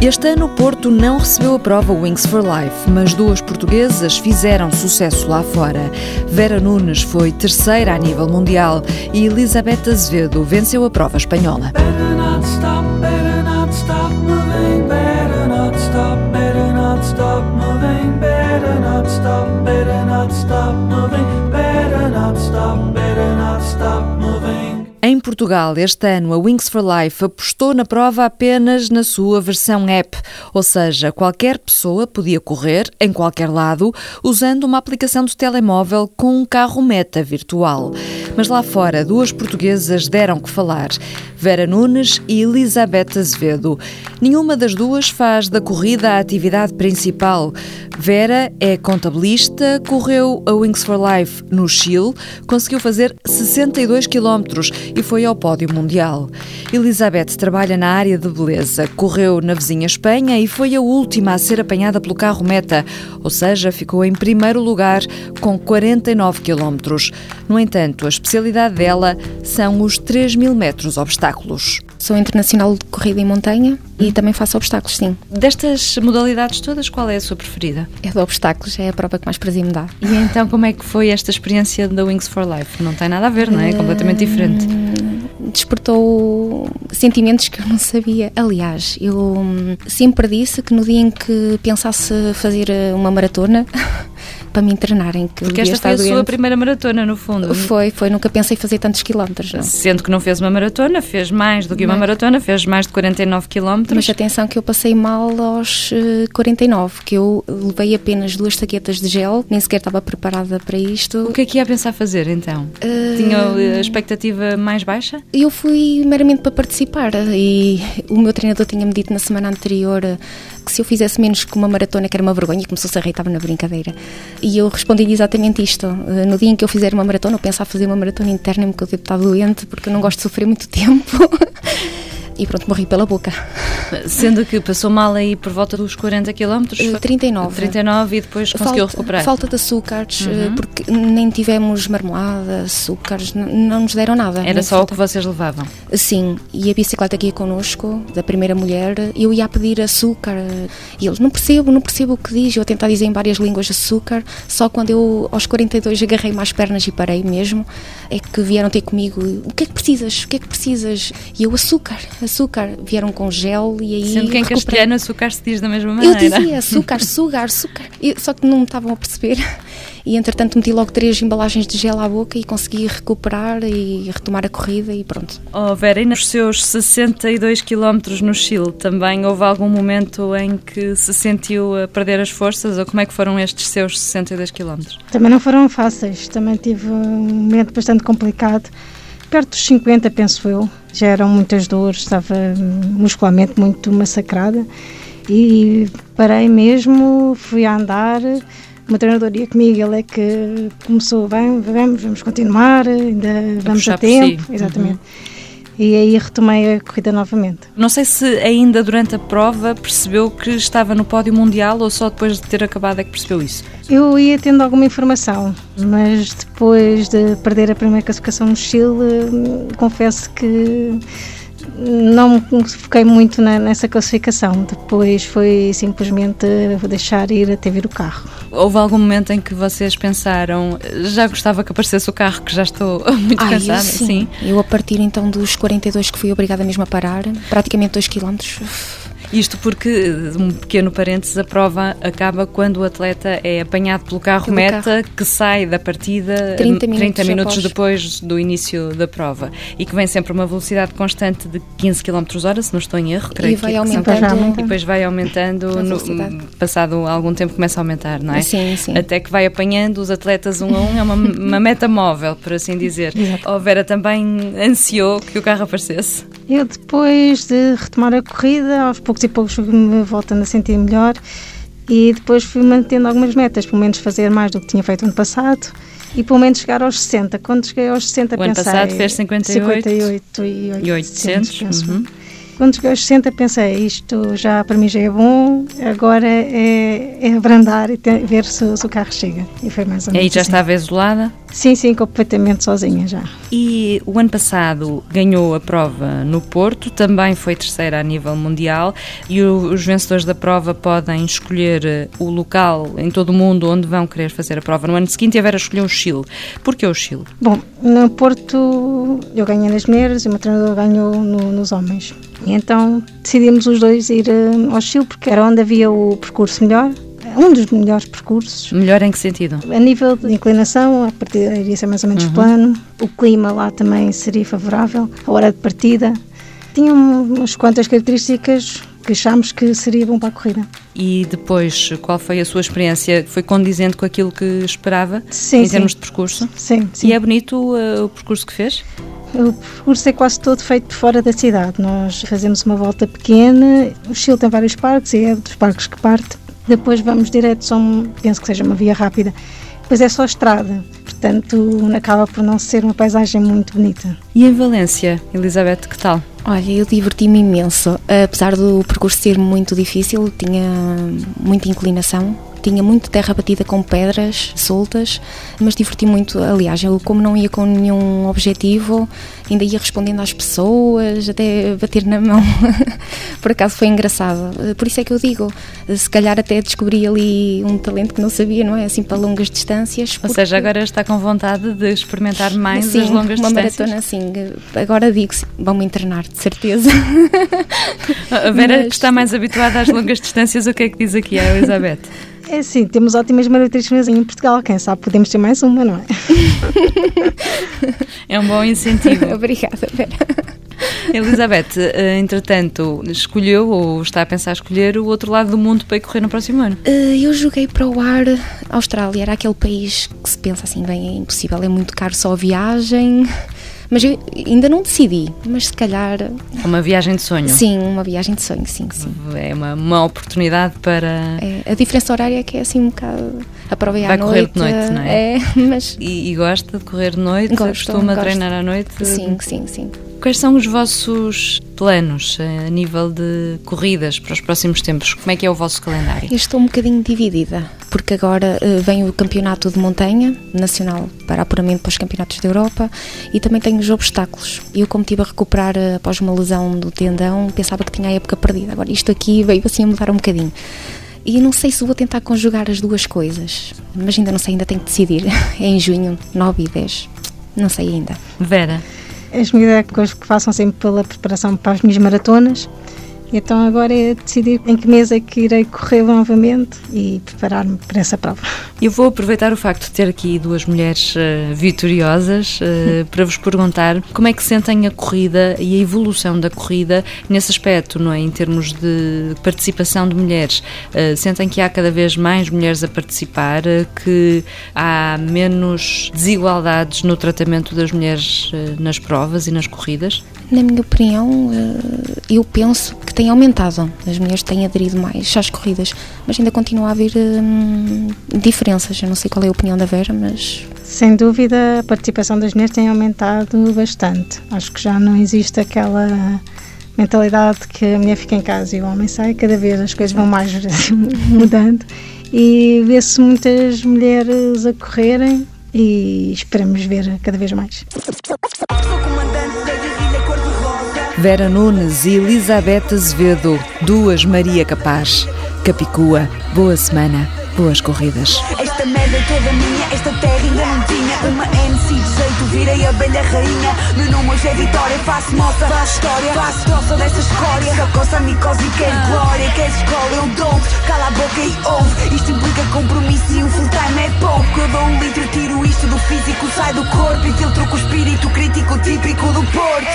Este ano, Porto não recebeu a prova Wings for Life, mas duas portuguesas fizeram sucesso lá fora. Vera Nunes foi terceira a nível mundial e Elizabeth Azevedo venceu a prova espanhola. Em Portugal, este ano, a Wings for Life apostou na prova apenas na sua versão app, ou seja, qualquer pessoa podia correr em qualquer lado usando uma aplicação de telemóvel com um carro meta virtual. Mas lá fora, duas portuguesas deram que falar. Vera Nunes e Elizabeth Azevedo. Nenhuma das duas faz da corrida a atividade principal. Vera é contabilista, correu a Wings for Life no Chile, conseguiu fazer 62 quilómetros e foi ao pódio mundial. Elizabeth trabalha na área de beleza, correu na vizinha Espanha e foi a última a ser apanhada pelo carro meta, ou seja, ficou em primeiro lugar com 49 quilómetros. No entanto, a especialidade dela são os 3 mil metros obstáculos. Sou internacional de corrida em montanha e também faço obstáculos, sim. Destas modalidades todas, qual é a sua preferida? É de obstáculos, é a prova que mais prazer me dá. E então, como é que foi esta experiência da Wings for Life? Não tem nada a ver, não é? É completamente diferente. Despertou sentimentos que eu não sabia. Aliás, eu hum, sempre disse que no dia em que pensasse fazer uma maratona, para me treinarem. Que Porque esta foi a doente. sua primeira maratona, no fundo. Foi, foi. Nunca pensei fazer tantos quilómetros. Não. Sendo que não fez uma maratona, fez mais do que uma não. maratona, fez mais de 49 quilómetros. Mas atenção que eu passei mal aos 49, eh, que eu levei apenas duas taquetas de gel, nem sequer estava preparada para isto. O que é que ia pensar fazer então? Uh... Tinha a expectativa mais baixa? Eu fui meramente para participar e o meu treinador tinha-me dito na semana anterior que se eu fizesse menos que uma maratona, que era uma vergonha, começou-se a rir, estava na brincadeira. E eu respondi exatamente isto. Eh, no dia em que eu fizer uma maratona, eu pensava fazer uma maratona interna, porque eu devo estar doente, porque eu não gosto de sofrer muito tempo. e pronto, morri pela boca. Sendo que passou mal aí por volta dos 40 km? 39. 39 e depois conseguiu falta, recuperar? Falta de açúcares, uhum. porque nem tivemos marmelada, açúcares, não nos deram nada. Era só o que vocês levavam? Sim, e a bicicleta aqui connosco, da primeira mulher, eu ia pedir açúcar e eles, não percebo, não percebo o que diz, eu a tentar dizer em várias línguas açúcar, só quando eu aos 42 agarrei mais pernas e parei mesmo, é que vieram ter comigo, o que é que precisas, o que é que precisas? E eu, açúcar, açúcar, vieram com gel e aí. Sendo que em castelhano açúcar se diz da mesma maneira. Eu dizia açúcar, sugar, açúcar, só que não me estavam a perceber. E entretanto meti logo três embalagens de gel à boca e consegui recuperar e retomar a corrida e pronto. Oh Vera, e nos seus 62 km no Chile também houve algum momento em que se sentiu a perder as forças ou como é que foram estes seus 62 km? Também não foram fáceis, também tive um momento bastante complicado perto dos 50, penso eu. Já eram muitas dores, estava muscularmente muito massacrada e parei mesmo, fui a andar. O meu treinador ia comigo, ele é que começou, bem, vamos, vamos continuar, ainda vamos a, a tempo. Si. Exatamente. Uhum e aí retomei a corrida novamente. Não sei se ainda durante a prova percebeu que estava no pódio mundial ou só depois de ter acabado é que percebeu isso? Eu ia tendo alguma informação, mas depois de perder a primeira classificação no Chile, confesso que não me foquei muito na, nessa classificação. Depois foi simplesmente deixar ir até vir o carro. Houve algum momento em que vocês pensaram, já gostava que aparecesse o carro, que já estou muito Ai, cansada? Sim. sim. Eu, a partir então dos 42 que fui obrigada mesmo a parar, praticamente 2 km isto porque, um pequeno parênteses, a prova acaba quando o atleta é apanhado pelo carro pelo meta carro. que sai da partida 30 minutos, 30 minutos depois do início da prova e que vem sempre uma velocidade constante de 15 km hora, se não estou em erro, creio e vai aumentando. E depois vai aumentando, no, passado algum tempo começa a aumentar, não é? Sim, sim. Até que vai apanhando os atletas um a um, é uma, uma meta móvel, por assim dizer. Exato. Oh, Vera também ansiou que o carro aparecesse? Eu depois de retomar a corrida, aos poucos e poucos me voltando a sentir melhor e depois fui mantendo algumas metas, pelo menos fazer mais do que tinha feito ano passado e pelo menos chegar aos 60. Quando cheguei aos 60 o pensei... ano passado fez 58, 58 e 800, e 800 uhum. Quando cheguei aos 60 pensei, isto já para mim já é bom, agora é, é abrandar e ter, ver se, se, o carro chega. E foi mais ou menos E aí já assim. estava isolada? Sim, sim, completamente sozinha já. E o ano passado ganhou a prova no Porto, também foi terceira a nível mundial e os vencedores da prova podem escolher eh, o local em todo o mundo onde vão querer fazer a prova. No ano seguinte, a Vera escolheu o Chile. Porquê o Chile? Bom, no Porto eu ganhei nas mulheres e o meu treinador ganhou no, nos homens. E então decidimos os dois ir eh, ao Chile porque era onde havia o percurso melhor um dos melhores percursos. Melhor em que sentido? A nível de inclinação, a partida iria ser mais ou menos uhum. plano, o clima lá também seria favorável, a hora de partida. Tinha umas quantas características que achámos que seria bom para a corrida. E depois, qual foi a sua experiência? Foi condizente com aquilo que esperava sim, em termos de percurso? Sim, sim. E é bonito uh, o percurso que fez? O percurso é quase todo feito fora da cidade. Nós fazemos uma volta pequena. O Chile tem vários parques e é dos parques que parte depois vamos direto, só penso que seja uma via rápida. Depois é só estrada, portanto acaba por não ser uma paisagem muito bonita. E em Valência, Elizabeth, que tal? Olha, eu diverti-me imenso. Apesar do percurso ser muito difícil, tinha muita inclinação, tinha muito terra batida com pedras soltas, mas diverti muito. Aliás, eu, como não ia com nenhum objetivo, ainda ia respondendo às pessoas, até bater na mão. Por acaso foi engraçado. Por isso é que eu digo, se calhar até descobri ali um talento que não sabia, não é? Assim, para longas distâncias. Ou seja, agora está com vontade de experimentar mais sim, as longas uma distâncias? maratona, sim. Agora digo, vão-me internar, de certeza. A Vera, mas... que está mais habituada às longas distâncias, o que é que diz aqui a Elizabeth? É sim, temos ótimas maratristas em Portugal. Quem sabe podemos ter mais uma, não é? é um bom incentivo. Obrigada, Vera. Elizabeth, eh, entretanto, escolheu ou está a pensar escolher o outro lado do mundo para ir correr no próximo ano? Eh, eu joguei para o ar Austrália, era aquele país que se pensa assim, bem, é impossível, é muito caro só a viagem, mas eu ainda não decidi, mas se calhar. Uma viagem de sonho? Sim, uma viagem de sonho, sim, sim. É uma, uma oportunidade para. É, a diferença horária é que é assim um bocado. A prova é Vai correr de noite, não é? É, mas. E, e gosta de correr de noite? Gosto, Costuma gosto. treinar à noite? Sim, sim, sim. Quais são os vossos planos eh, a nível de corridas para os próximos tempos? Como é que é o vosso calendário? Eu estou um bocadinho dividida, porque agora uh, vem o campeonato de montanha nacional para apuramento para os campeonatos da Europa e também tenho os obstáculos. Eu, como estive a recuperar uh, após uma lesão do tendão, pensava que tinha a época perdida. Agora, isto aqui veio assim a mudar um bocadinho. E não sei se vou tentar conjugar as duas coisas, mas ainda não sei, ainda tenho que decidir. É em junho, 9 e 10. Não sei ainda. Vera. As minhas coisas que façam sempre pela preparação para as minhas maratonas. Então agora é decidir em que mês é que irei correr novamente e preparar-me para essa prova. Eu vou aproveitar o facto de ter aqui duas mulheres uh, vitoriosas uh, para vos perguntar como é que sentem a corrida e a evolução da corrida nesse aspecto, não é? Em termos de participação de mulheres. Uh, sentem que há cada vez mais mulheres a participar, que há menos desigualdades no tratamento das mulheres nas provas e nas corridas? Na minha opinião, eu penso que tem aumentado. As mulheres têm aderido mais às corridas, mas ainda continua a haver hum, diferenças. Eu não sei qual é a opinião da Vera, mas. Sem dúvida, a participação das mulheres tem aumentado bastante. Acho que já não existe aquela mentalidade que a mulher fica em casa e o homem sai, cada vez as coisas vão mais mudando e vê-se muitas mulheres a correrem e esperamos ver cada vez mais. Vera Nunes e Elizabeth Azevedo, duas Maria Capaz. Capicua, boa semana, boas corridas. Esta merda é toda minha, esta terra ainda não tinha uma MC de jeito, virei a velha rainha. Meu nome hoje é Vitória, faço moça, faço história, faço troça desta escória. Só coça a micose e quer glória, quer escola, eu dou cala a boca e ouve. Isto implica compromisso e um full time é pouco. Eu dou um litro, tiro isto do físico, sai do corpo e filtro com o espírito crítico típico do Porto.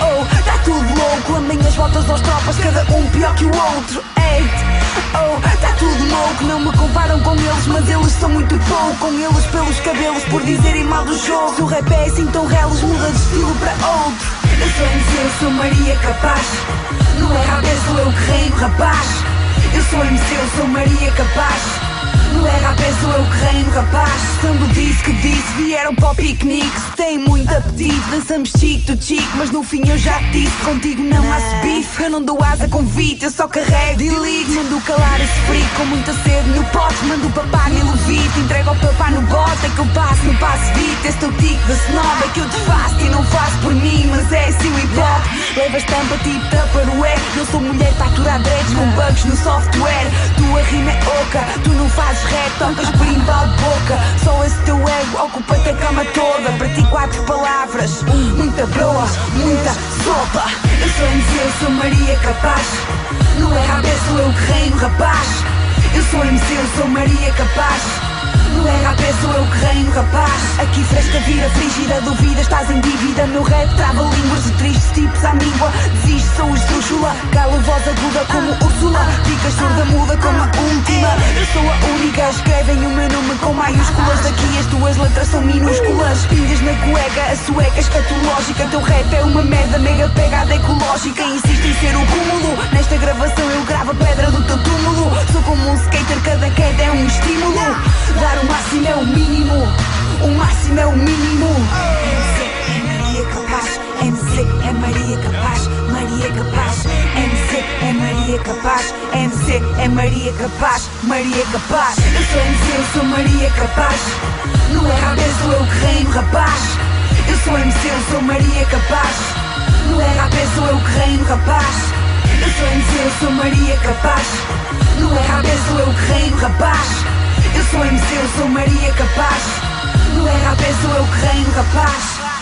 Oh, tá tudo louco, a minhas voltas aos tropas, cada um pior que o outro. Eita, oh, tá tudo louco, não me comparam com eles, mas eles são muito pouco. Com eles pelos cabelos, por dizerem mal do jogo. Se o rap é assim tão reles, muda de estilo para outro. Eu sou MC, eu sou Maria Capaz. Não é rap, sou eu que reino, rapaz. Eu sou MC, eu sou Maria Capaz. No RAP sou eu que reino, rapaz. Sendo disse que disse, vieram para o piquenique. Se tem muito apetite, dançamos chique to chique. Mas no fim eu já te disse: contigo não há bife. Eu não dou asa convite, eu só carrego delete. Mando calar esse frio com muita sede no pote. Mando o papá me levite, entrego ao papá no bote. É que eu passo, não passo vite. Esse teu tique da snob é que eu te faço e não faço por mim. Mas é assim o hip hop. Leva estampa tipo Tupperware. Não sou mulher para aturar dreads com bugs no software. Tua rima é oca, tu não fazes rap, tocas por embalo de boca. Só esse teu ego ocupa-te a cama toda. Para ti, quatro palavras, muita broa, muita sopa. Eu sou eu sou Maria Capaz. No RAB sou eu que reino, rapaz. Eu sou MC, eu sou Maria Capaz. No RAP sou eu que reino, rapaz. Aqui fresca vira frígida, duvida, estás em dívida. Meu rap trava línguas de tristes tipos à míngua. Desiste, sou esdrúxula. Calo voz aguda como Úrsula. Ficas surda, muda como a última. Eu sou a única, escrevem o meu nome com maiúsculas. Daqui as tuas letras são minúsculas. Pingas na cueca, a sueca escatológica. Teu rap é uma merda, mega pegada ecológica. Insiste em ser o cúmulo. Nesta gravação eu gravo a pedra do teu túmulo. Sou como um skater, cada queda é um estímulo. Dar o máximo é o mínimo. O máximo é o mínimo. MC é Maria Capaz. MC é Maria Capaz. Maria Capaz. MC é Maria Capaz. MC é Maria Capaz. Maria Capaz. Eu sou MC, eu sou Maria Capaz. No RAB sou eu que reino, rapaz. Eu sou MC, eu sou Maria Capaz. No RAP sou eu que reino, rapaz. Eu sou MC, eu sou Maria Capaz. No RAP sou eu que reino, rapaz. MC, eu sou Maria Capaz. No RAP sou eu que reino, rapaz.